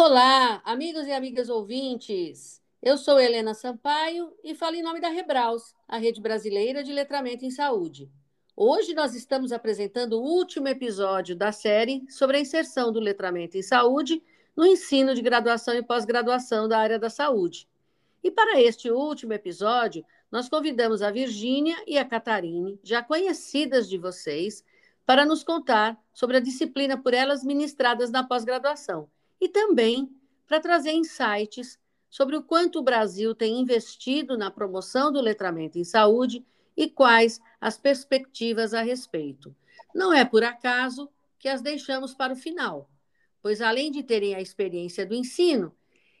Olá, amigos e amigas ouvintes. Eu sou Helena Sampaio e falo em nome da Rebraus, a rede brasileira de letramento em saúde. Hoje nós estamos apresentando o último episódio da série sobre a inserção do letramento em saúde no ensino de graduação e pós-graduação da área da saúde. E para este último episódio, nós convidamos a Virgínia e a Catarine, já conhecidas de vocês, para nos contar sobre a disciplina por elas ministradas na pós-graduação e também para trazer insights sobre o quanto o Brasil tem investido na promoção do letramento em saúde e quais as perspectivas a respeito. Não é por acaso que as deixamos para o final, pois além de terem a experiência do ensino,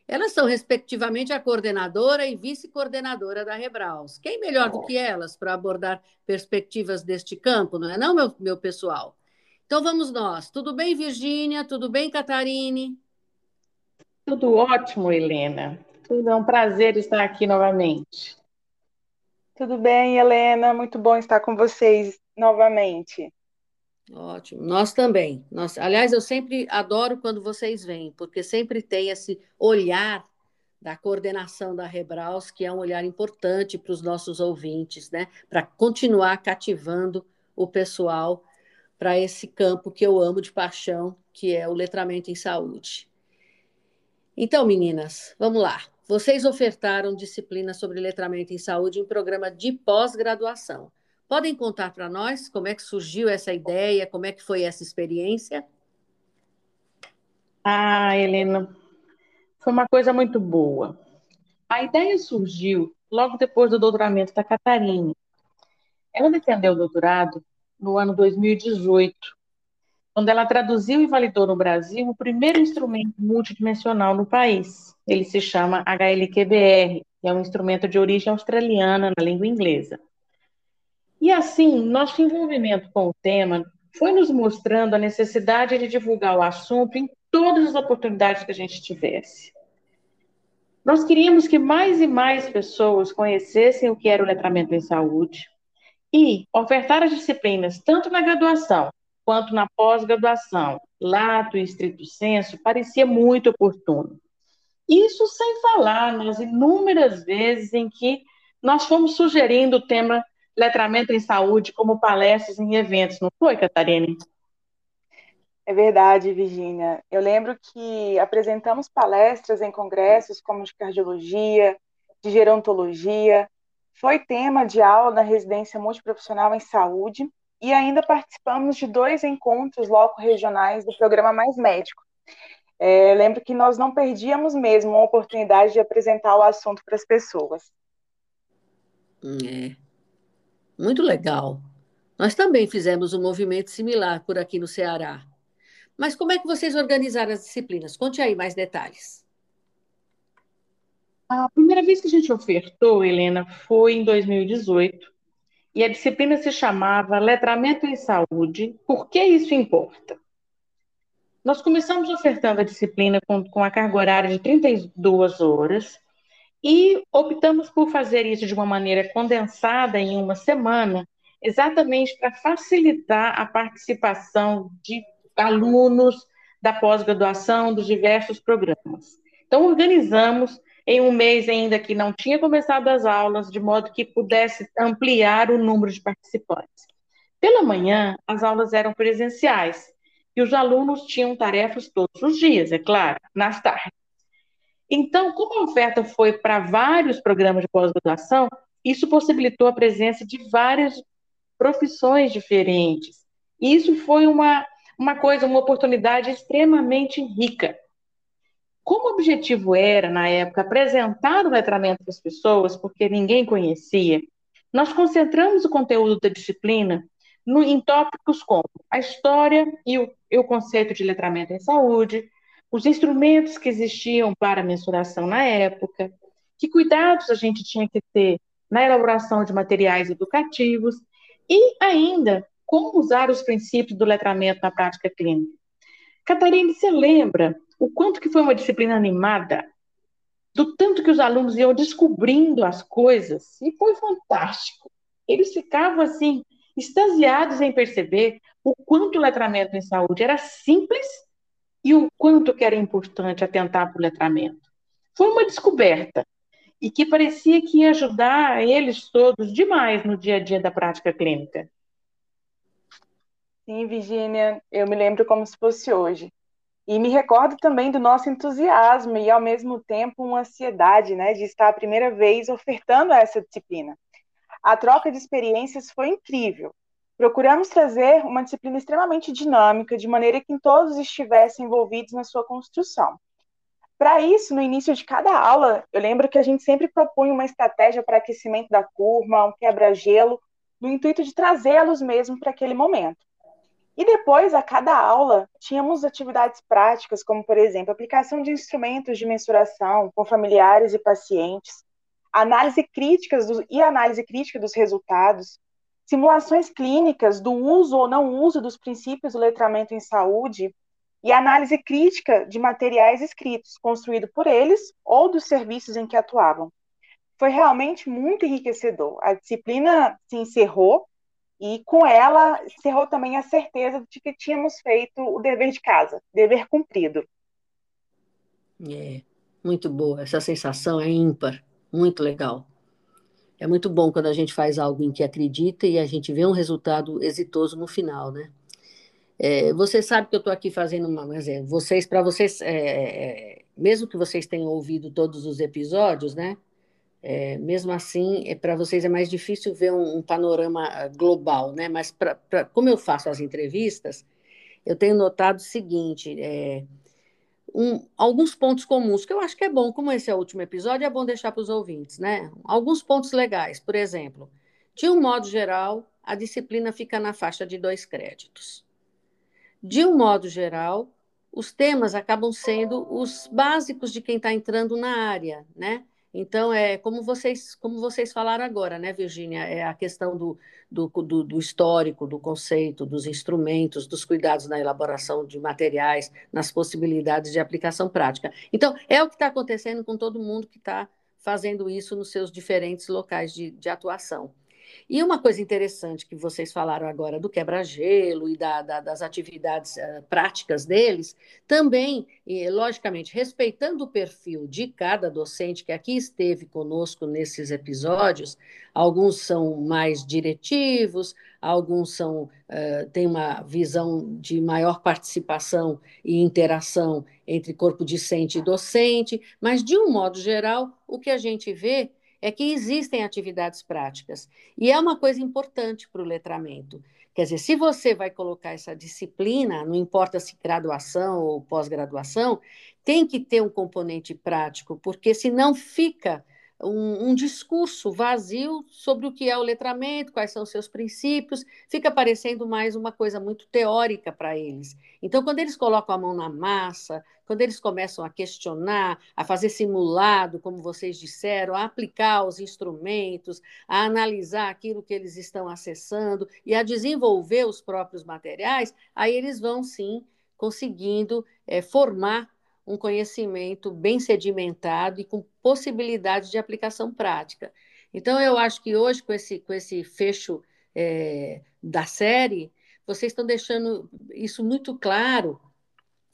elas são respectivamente a coordenadora e vice-coordenadora da Rebraus. Quem melhor do que elas para abordar perspectivas deste campo, não é não, meu, meu pessoal? Então vamos nós. Tudo bem, Virgínia? Tudo bem, Catarine? Tudo ótimo, Helena. Tudo é um prazer estar aqui novamente. Tudo bem, Helena? Muito bom estar com vocês novamente. Ótimo, nós também. Nós, aliás, eu sempre adoro quando vocês vêm, porque sempre tem esse olhar da coordenação da Rebraus, que é um olhar importante para os nossos ouvintes, né? Para continuar cativando o pessoal para esse campo que eu amo de paixão, que é o letramento em saúde. Então, meninas, vamos lá. Vocês ofertaram disciplina sobre letramento em saúde em programa de pós-graduação. Podem contar para nós como é que surgiu essa ideia, como é que foi essa experiência? Ah, Helena, foi uma coisa muito boa. A ideia surgiu logo depois do doutoramento da Catarina. Ela defendeu o doutorado no ano 2018 quando ela traduziu e validou no Brasil o primeiro instrumento multidimensional no país. Ele se chama HLQBR, que é um instrumento de origem australiana na língua inglesa. E assim, nosso envolvimento com o tema foi nos mostrando a necessidade de divulgar o assunto em todas as oportunidades que a gente tivesse. Nós queríamos que mais e mais pessoas conhecessem o que era o letramento em saúde e ofertar as disciplinas tanto na graduação quanto na pós-graduação, lato e estrito senso, parecia muito oportuno. Isso sem falar nas inúmeras vezes em que nós fomos sugerindo o tema letramento em saúde como palestras em eventos, não foi, Catarina? É verdade, Virginia. Eu lembro que apresentamos palestras em congressos como de cardiologia, de gerontologia, foi tema de aula na residência multiprofissional em saúde e ainda participamos de dois encontros loco-regionais do programa Mais Médico. É, lembro que nós não perdíamos mesmo a oportunidade de apresentar o assunto para as pessoas. É. Muito legal. Nós também fizemos um movimento similar por aqui no Ceará. Mas como é que vocês organizaram as disciplinas? Conte aí mais detalhes. A primeira vez que a gente ofertou, Helena, foi em 2018, e a disciplina se chamava Letramento em Saúde. Por que isso importa? Nós começamos ofertando a disciplina com, com a carga horária de 32 horas e optamos por fazer isso de uma maneira condensada em uma semana, exatamente para facilitar a participação de alunos da pós-graduação dos diversos programas. Então, organizamos em um mês ainda que não tinha começado as aulas, de modo que pudesse ampliar o número de participantes. Pela manhã, as aulas eram presenciais e os alunos tinham tarefas todos os dias, é claro, nas tardes. Então, como a oferta foi para vários programas de pós-graduação, isso possibilitou a presença de várias profissões diferentes. E isso foi uma, uma coisa, uma oportunidade extremamente rica. Como o objetivo era, na época, apresentar o letramento para as pessoas, porque ninguém conhecia, nós concentramos o conteúdo da disciplina no, em tópicos como a história e o, e o conceito de letramento em saúde, os instrumentos que existiam para mensuração na época, que cuidados a gente tinha que ter na elaboração de materiais educativos e ainda como usar os princípios do letramento na prática clínica. Catarina, você lembra o quanto que foi uma disciplina animada, do tanto que os alunos iam descobrindo as coisas, e foi fantástico. Eles ficavam assim, extasiados em perceber o quanto o letramento em saúde era simples e o quanto que era importante atentar para o letramento. Foi uma descoberta e que parecia que ia ajudar eles todos demais no dia a dia da prática clínica. Sim, Virginia, eu me lembro como se fosse hoje. E me recordo também do nosso entusiasmo e, ao mesmo tempo, uma ansiedade né, de estar a primeira vez ofertando essa disciplina. A troca de experiências foi incrível. Procuramos trazer uma disciplina extremamente dinâmica, de maneira que todos estivessem envolvidos na sua construção. Para isso, no início de cada aula, eu lembro que a gente sempre propunha uma estratégia para aquecimento da turma, um quebra-gelo, no intuito de trazê-los mesmo para aquele momento. E depois, a cada aula, tínhamos atividades práticas, como, por exemplo, aplicação de instrumentos de mensuração com familiares e pacientes, análise críticas do, e análise crítica dos resultados, simulações clínicas do uso ou não uso dos princípios do letramento em saúde e análise crítica de materiais escritos, construído por eles ou dos serviços em que atuavam. Foi realmente muito enriquecedor. A disciplina se encerrou e com ela encerrou também a certeza de que tínhamos feito o dever de casa, dever cumprido. É, muito boa. Essa sensação é ímpar, muito legal. É muito bom quando a gente faz algo em que acredita e a gente vê um resultado exitoso no final, né? É, você sabe que eu estou aqui fazendo uma, mas é, vocês, para vocês, é, mesmo que vocês tenham ouvido todos os episódios, né? É, mesmo assim, é, para vocês é mais difícil ver um, um panorama ah, global, né? Mas pra, pra, como eu faço as entrevistas, eu tenho notado o seguinte: é, um, alguns pontos comuns, que eu acho que é bom, como esse é o último episódio, é bom deixar para os ouvintes, né? Alguns pontos legais, por exemplo, de um modo geral, a disciplina fica na faixa de dois créditos. De um modo geral, os temas acabam sendo os básicos de quem está entrando na área, né? Então, é como vocês, como vocês falaram agora, né, Virginia? É a questão do, do, do, do, histórico, do conceito, dos instrumentos, dos cuidados na elaboração de materiais, nas possibilidades de aplicação prática. Então, é o que está acontecendo com todo mundo que está fazendo isso nos seus diferentes locais de, de atuação. E uma coisa interessante que vocês falaram agora do quebra-gelo e da, da, das atividades uh, práticas deles, também, e, logicamente, respeitando o perfil de cada docente que aqui esteve conosco nesses episódios, alguns são mais diretivos, alguns são, uh, têm uma visão de maior participação e interação entre corpo discente e docente, mas, de um modo geral, o que a gente vê é que existem atividades práticas. E é uma coisa importante para o letramento. Quer dizer, se você vai colocar essa disciplina, não importa se graduação ou pós-graduação, tem que ter um componente prático, porque senão fica um, um, discurso vazio sobre o que é o letramento, quais são os seus princípios, fica parecendo mais uma coisa muito teórica para eles. Então, quando eles colocam a mão na massa, quando eles começam a questionar, a fazer simulado, como vocês disseram, a aplicar os instrumentos, a analisar aquilo que eles estão acessando e a desenvolver os próprios materiais, aí eles vão sim conseguindo é, formar um conhecimento bem sedimentado e com possibilidade de aplicação prática. Então, eu acho que hoje, com esse, com esse fecho é, da série, vocês estão deixando isso muito claro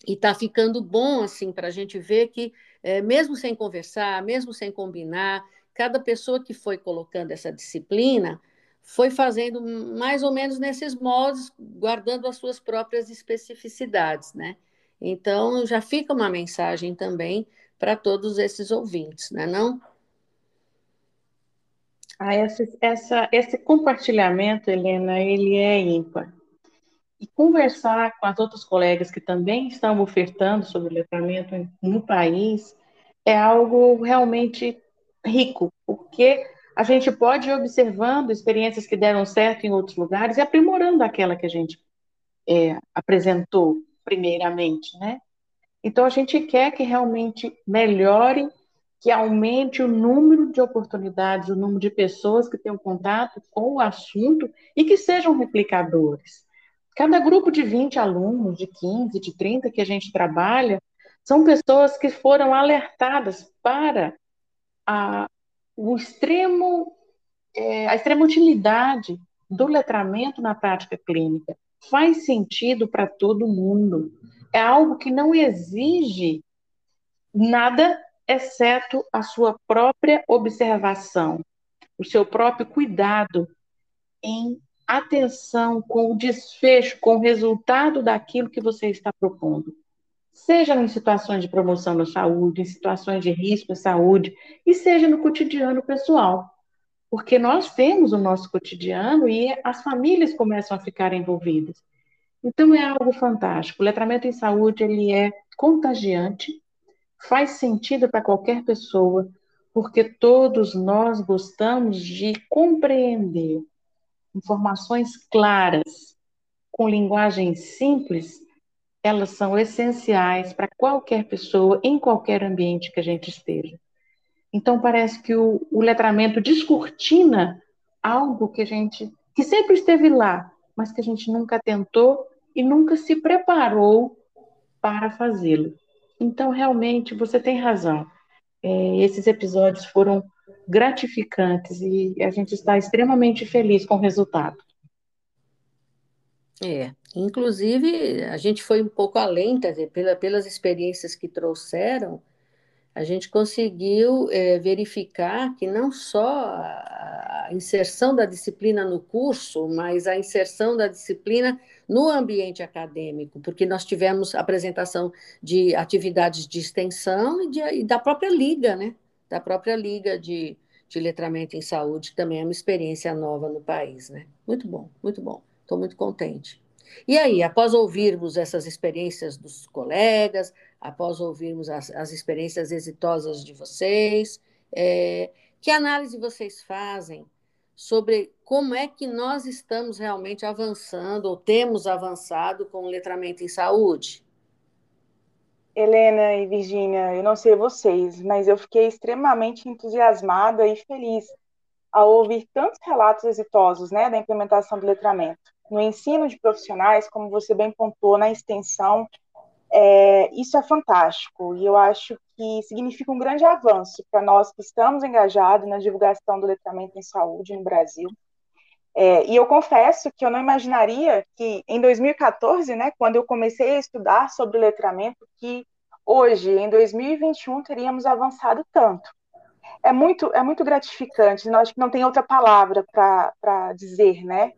e está ficando bom assim para a gente ver que, é, mesmo sem conversar, mesmo sem combinar, cada pessoa que foi colocando essa disciplina foi fazendo mais ou menos nesses modos, guardando as suas próprias especificidades, né? Então, já fica uma mensagem também para todos esses ouvintes, né, não? Ah, essa, essa, esse compartilhamento, Helena, ele é ímpar. E conversar com as outras colegas que também estão ofertando sobre letramento no país é algo realmente rico, porque a gente pode ir observando experiências que deram certo em outros lugares e aprimorando aquela que a gente é, apresentou primeiramente, né? Então a gente quer que realmente melhore, que aumente o número de oportunidades, o número de pessoas que tenham contato com o assunto e que sejam replicadores. Cada grupo de 20 alunos, de 15, de 30 que a gente trabalha, são pessoas que foram alertadas para a, o extremo, é, a extrema utilidade do letramento na prática clínica faz sentido para todo mundo. é algo que não exige nada exceto a sua própria observação, o seu próprio cuidado em atenção com o desfecho, com o resultado daquilo que você está propondo. Seja em situações de promoção da saúde, em situações de risco à saúde, e seja no cotidiano pessoal. Porque nós temos o nosso cotidiano e as famílias começam a ficar envolvidas. Então é algo fantástico. O letramento em saúde ele é contagiante, faz sentido para qualquer pessoa, porque todos nós gostamos de compreender informações claras, com linguagem simples, elas são essenciais para qualquer pessoa, em qualquer ambiente que a gente esteja. Então, parece que o, o letramento descortina algo que a gente, que sempre esteve lá, mas que a gente nunca tentou e nunca se preparou para fazê-lo. Então, realmente, você tem razão. É, esses episódios foram gratificantes e a gente está extremamente feliz com o resultado. É, inclusive a gente foi um pouco além, dizer, pela, pelas experiências que trouxeram, a gente conseguiu é, verificar que não só a, inserção da disciplina no curso, mas a inserção da disciplina no ambiente acadêmico, porque nós tivemos apresentação de atividades de extensão e, de, e da própria liga, né? Da própria liga de, de letramento em saúde, que também é uma experiência nova no país, né? Muito bom, muito bom. Estou muito contente. E aí, após ouvirmos essas experiências dos colegas, após ouvirmos as, as experiências exitosas de vocês, é, que análise vocês fazem sobre como é que nós estamos realmente avançando ou temos avançado com o letramento em saúde? Helena e Virginia, eu não sei vocês, mas eu fiquei extremamente entusiasmada e feliz ao ouvir tantos relatos exitosos né, da implementação do letramento. No ensino de profissionais, como você bem pontuou, na extensão, é, isso é fantástico e eu acho que significa um grande avanço para nós que estamos engajados na divulgação do letramento em saúde no Brasil. É, e eu confesso que eu não imaginaria que em 2014, né, quando eu comecei a estudar sobre letramento, que hoje, em 2021, teríamos avançado tanto. É muito, é muito gratificante, nós não tem outra palavra para dizer, né?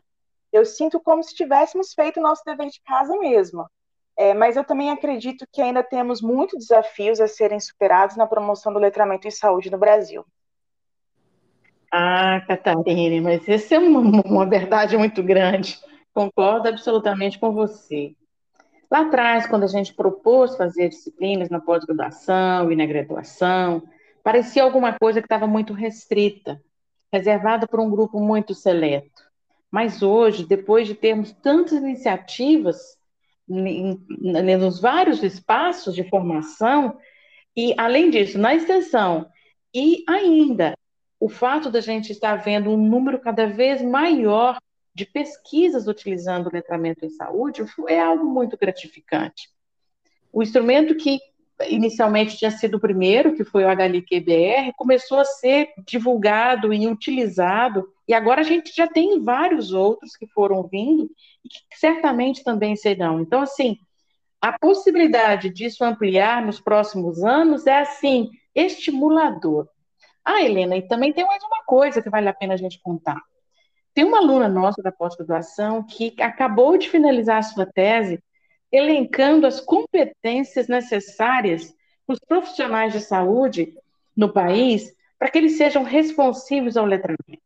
Eu sinto como se tivéssemos feito o nosso dever de casa mesmo. É, mas eu também acredito que ainda temos muitos desafios a serem superados na promoção do letramento em saúde no Brasil. Ah, Catarina, mas essa é uma, uma verdade muito grande. Concordo absolutamente com você. Lá atrás, quando a gente propôs fazer disciplinas na pós-graduação e na graduação, parecia alguma coisa que estava muito restrita, reservada para um grupo muito seleto. Mas hoje, depois de termos tantas iniciativas nos vários espaços de formação, e além disso, na extensão, e ainda o fato da gente estar vendo um número cada vez maior de pesquisas utilizando o letramento em saúde é algo muito gratificante. O instrumento que inicialmente tinha sido o primeiro, que foi o HLQBR, começou a ser divulgado e utilizado, e agora a gente já tem vários outros que foram vindo e que certamente também serão. Então, assim, a possibilidade disso ampliar nos próximos anos é, assim, estimulador. Ah, Helena, e também tem mais uma coisa que vale a pena a gente contar. Tem uma aluna nossa da pós-graduação que acabou de finalizar a sua tese elencando as competências necessárias para os profissionais de saúde no país para que eles sejam responsivos ao letramento.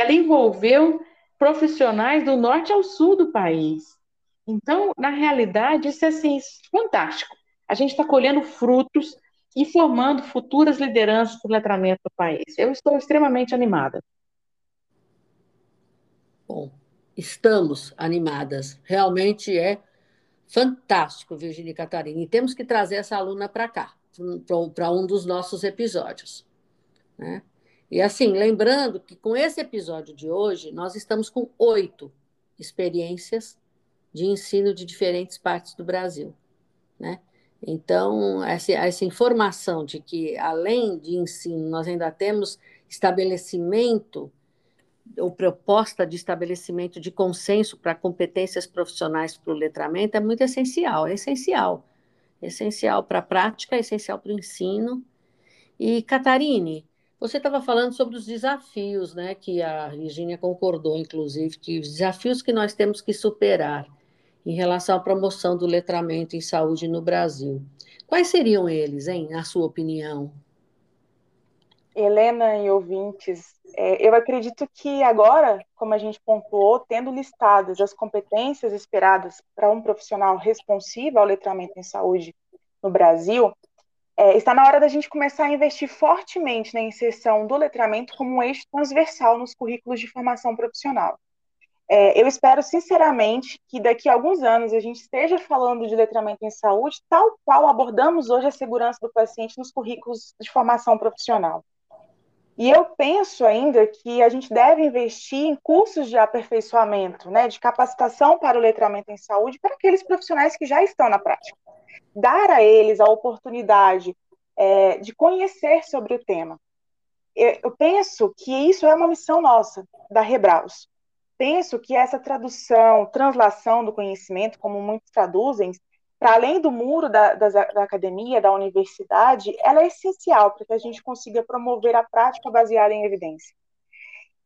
Ela envolveu profissionais do norte ao sul do país. Então, na realidade, isso é assim, fantástico. A gente está colhendo frutos e formando futuras lideranças do letramento do país. Eu estou extremamente animada. Bom, estamos animadas. Realmente é fantástico, Virginia Catarina. E temos que trazer essa aluna para cá, para um dos nossos episódios. Né? E assim, lembrando que com esse episódio de hoje, nós estamos com oito experiências de ensino de diferentes partes do Brasil. Né? Então, essa, essa informação de que, além de ensino, nós ainda temos estabelecimento ou proposta de estabelecimento de consenso para competências profissionais para o letramento é muito essencial, é essencial. Essencial para a prática, é essencial para o ensino. E, Catarine, você estava falando sobre os desafios, né, que a Virginia concordou, inclusive, que os desafios que nós temos que superar em relação à promoção do letramento em saúde no Brasil. Quais seriam eles, hein, na sua opinião? Helena e ouvintes, é, eu acredito que agora, como a gente pontuou, tendo listadas as competências esperadas para um profissional responsivo ao letramento em saúde no Brasil, é, está na hora da gente começar a investir fortemente na inserção do letramento como um eixo transversal nos currículos de formação profissional. É, eu espero, sinceramente, que daqui a alguns anos a gente esteja falando de letramento em saúde, tal qual abordamos hoje a segurança do paciente nos currículos de formação profissional. E eu penso ainda que a gente deve investir em cursos de aperfeiçoamento, né, de capacitação para o letramento em saúde para aqueles profissionais que já estão na prática. Dar a eles a oportunidade é, de conhecer sobre o tema. Eu, eu penso que isso é uma missão nossa, da Rebraus. Penso que essa tradução, translação do conhecimento, como muitos traduzem, para além do muro da, da, da, academia, da universidade, ela é essencial para que a gente consiga promover a prática baseada em evidência.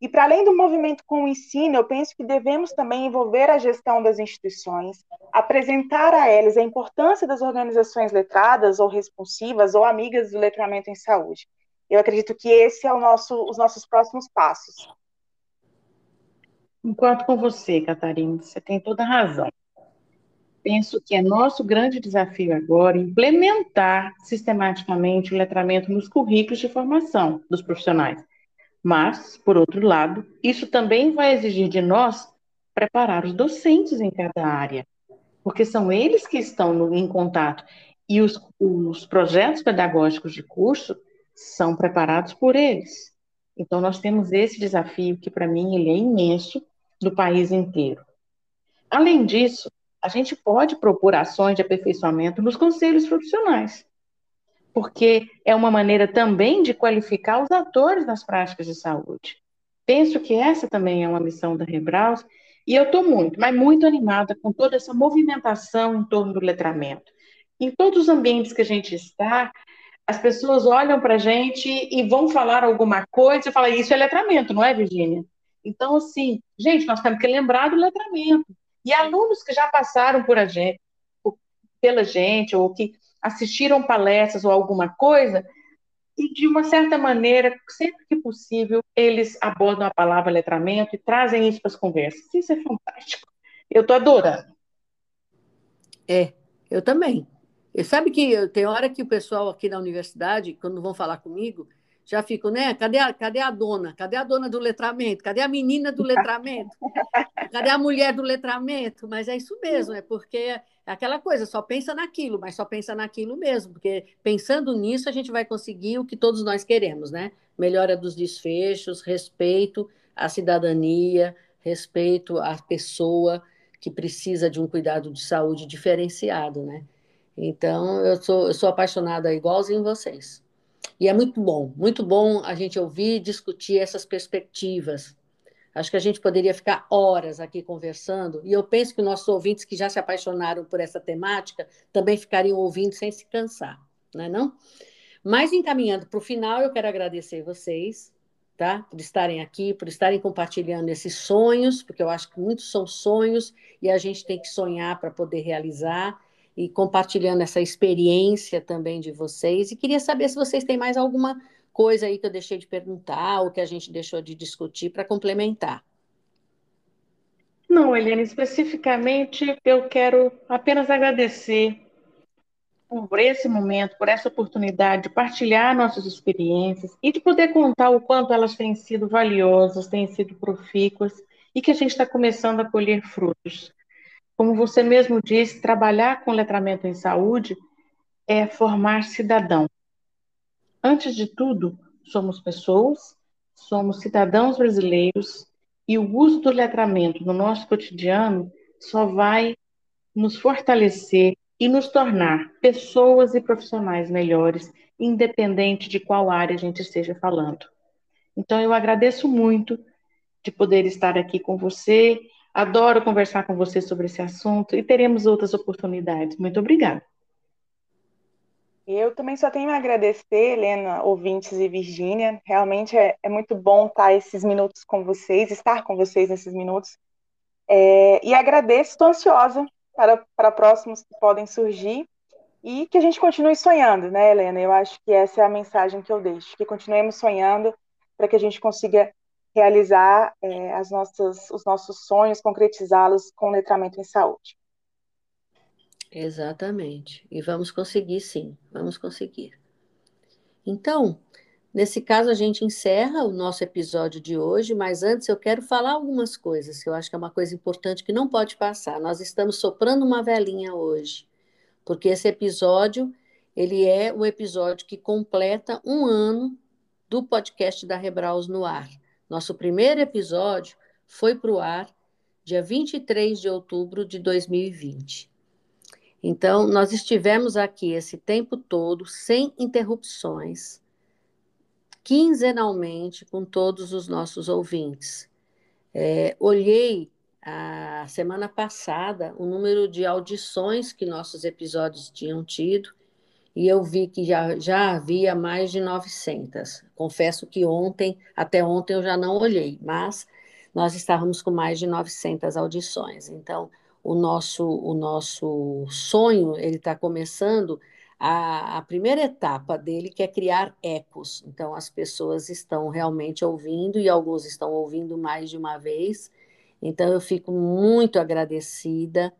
E para além do movimento com o ensino, eu penso que devemos também envolver a gestão das instituições, apresentar a eles a importância das organizações letradas ou responsivas ou amigas do letramento em saúde. Eu acredito que esse é o nosso, os nossos próximos passos. Enquanto com você, Catarina, você tem toda a razão penso que é nosso grande desafio agora implementar sistematicamente o letramento nos currículos de formação dos profissionais. Mas, por outro lado, isso também vai exigir de nós preparar os docentes em cada área, porque são eles que estão no, em contato e os, os projetos pedagógicos de curso são preparados por eles. Então, nós temos esse desafio que, para mim, ele é imenso do país inteiro. Além disso, a gente pode propor ações de aperfeiçoamento nos conselhos profissionais, porque é uma maneira também de qualificar os atores das práticas de saúde. Penso que essa também é uma missão da Rebraus, e eu estou muito, mas muito animada com toda essa movimentação em torno do letramento. Em todos os ambientes que a gente está, as pessoas olham para a gente e vão falar alguma coisa e falam, isso é letramento, não é, Virginia? Então, assim, gente, nós temos que lembrar do letramento. E alunos que já passaram por a gente, pela gente, ou que assistiram palestras ou alguma coisa, e de uma certa maneira, sempre que possível, eles abordam a palavra letramento e trazem isso para as conversas. Isso é fantástico. Eu estou adorando. É, eu também. E sabe que tem hora que o pessoal aqui da universidade, quando vão falar comigo, já fico, né? Cadê a, cadê a dona? Cadê a dona do letramento? Cadê a menina do letramento? Cadê a mulher do letramento? Mas é isso mesmo, é porque é aquela coisa, só pensa naquilo, mas só pensa naquilo mesmo, porque pensando nisso a gente vai conseguir o que todos nós queremos, né? Melhora dos desfechos, respeito à cidadania, respeito à pessoa que precisa de um cuidado de saúde diferenciado, né? Então, eu sou, eu sou apaixonada igualzinho vocês. E é muito bom, muito bom a gente ouvir e discutir essas perspectivas. Acho que a gente poderia ficar horas aqui conversando, e eu penso que nossos ouvintes que já se apaixonaram por essa temática também ficariam ouvindo sem se cansar, não é não? Mas encaminhando para o final, eu quero agradecer vocês, tá? Por estarem aqui, por estarem compartilhando esses sonhos, porque eu acho que muitos são sonhos e a gente tem que sonhar para poder realizar e compartilhando essa experiência também de vocês. E queria saber se vocês têm mais alguma coisa aí que eu deixei de perguntar ou que a gente deixou de discutir para complementar. Não, Helena, especificamente eu quero apenas agradecer por esse momento, por essa oportunidade de partilhar nossas experiências e de poder contar o quanto elas têm sido valiosas, têm sido profícuas e que a gente está começando a colher frutos. Como você mesmo disse, trabalhar com letramento em saúde é formar cidadão. Antes de tudo, somos pessoas, somos cidadãos brasileiros e o uso do letramento no nosso cotidiano só vai nos fortalecer e nos tornar pessoas e profissionais melhores, independente de qual área a gente esteja falando. Então, eu agradeço muito de poder estar aqui com você. Adoro conversar com você sobre esse assunto e teremos outras oportunidades. Muito obrigada. Eu também só tenho a agradecer, Helena, ouvintes e Virgínia. Realmente é, é, muito bom estar esses minutos com vocês, estar com vocês nesses minutos. É, e agradeço, estou ansiosa para, para próximos que podem surgir e que a gente continue sonhando, né, Helena? Eu acho que essa é a mensagem que eu deixo, que continuemos sonhando para que a gente consiga realizar é, as nossas, os nossos sonhos, concretizá-los com letramento em saúde. Exatamente. E vamos conseguir, sim, vamos conseguir. Então, nesse caso, a gente encerra o nosso episódio de hoje, mas antes eu quero falar algumas coisas que eu acho que é uma coisa importante que não pode passar. Nós estamos soprando uma velinha hoje porque esse episódio ele é o episódio que completa um ano do podcast da Rebraus no ar. Nosso primeiro episódio foi para o ar dia 23 de outubro de 2020. Então, nós estivemos aqui esse tempo todo, sem interrupções, quinzenalmente, com todos os nossos ouvintes. É, olhei a semana passada o número de audições que nossos episódios tinham tido e eu vi que já, já havia mais de 900. Confesso que ontem, até ontem eu já não olhei, mas nós estávamos com mais de 900 audições. Então, o nosso, o nosso sonho, ele está começando a, a, primeira etapa dele, que é criar ecos. Então, as pessoas estão realmente ouvindo e alguns estão ouvindo mais de uma vez então, eu fico muito agradecida,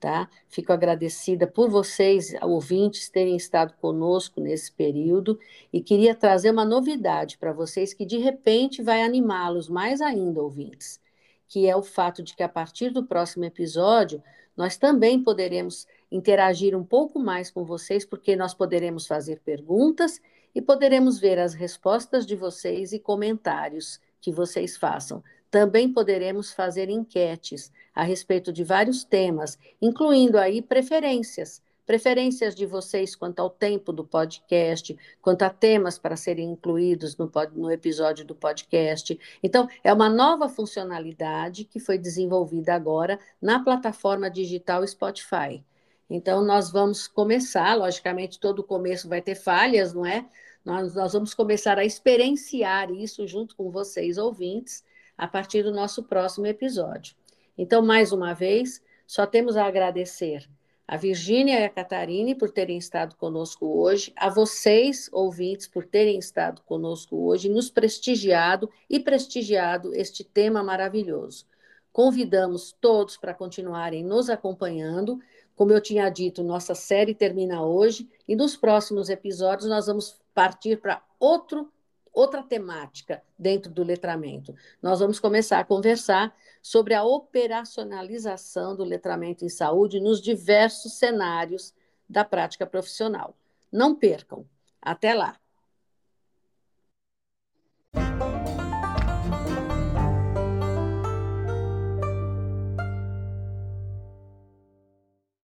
tá? Fico agradecida por vocês, ouvintes, terem estado conosco nesse período e queria trazer uma novidade para vocês que de repente vai animá-los mais ainda, ouvintes, que é o fato de que a partir do próximo episódio nós também poderemos interagir um pouco mais com vocês, porque nós poderemos fazer perguntas e poderemos ver as respostas de vocês e comentários que vocês façam. Também poderemos fazer enquetes a respeito de vários temas, incluindo aí preferências, preferências de vocês quanto ao tempo do podcast, quanto a temas para serem incluídos no, no episódio do podcast. Então, é uma nova funcionalidade que foi desenvolvida agora na plataforma digital Spotify. Então, nós vamos começar, logicamente, todo começo vai ter falhas, não é? Nós, nós vamos começar a experienciar isso junto com vocês, ouvintes, a partir do nosso próximo episódio. Então, mais uma vez, só temos a agradecer a Virgínia e a Catarine por terem estado conosco hoje, a vocês, ouvintes, por terem estado conosco hoje, nos prestigiado e prestigiado este tema maravilhoso. Convidamos todos para continuarem nos acompanhando. Como eu tinha dito, nossa série termina hoje e nos próximos episódios nós vamos partir para outro outra temática dentro do letramento. Nós vamos começar a conversar sobre a operacionalização do letramento em saúde nos diversos cenários da prática profissional. Não percam. Até lá!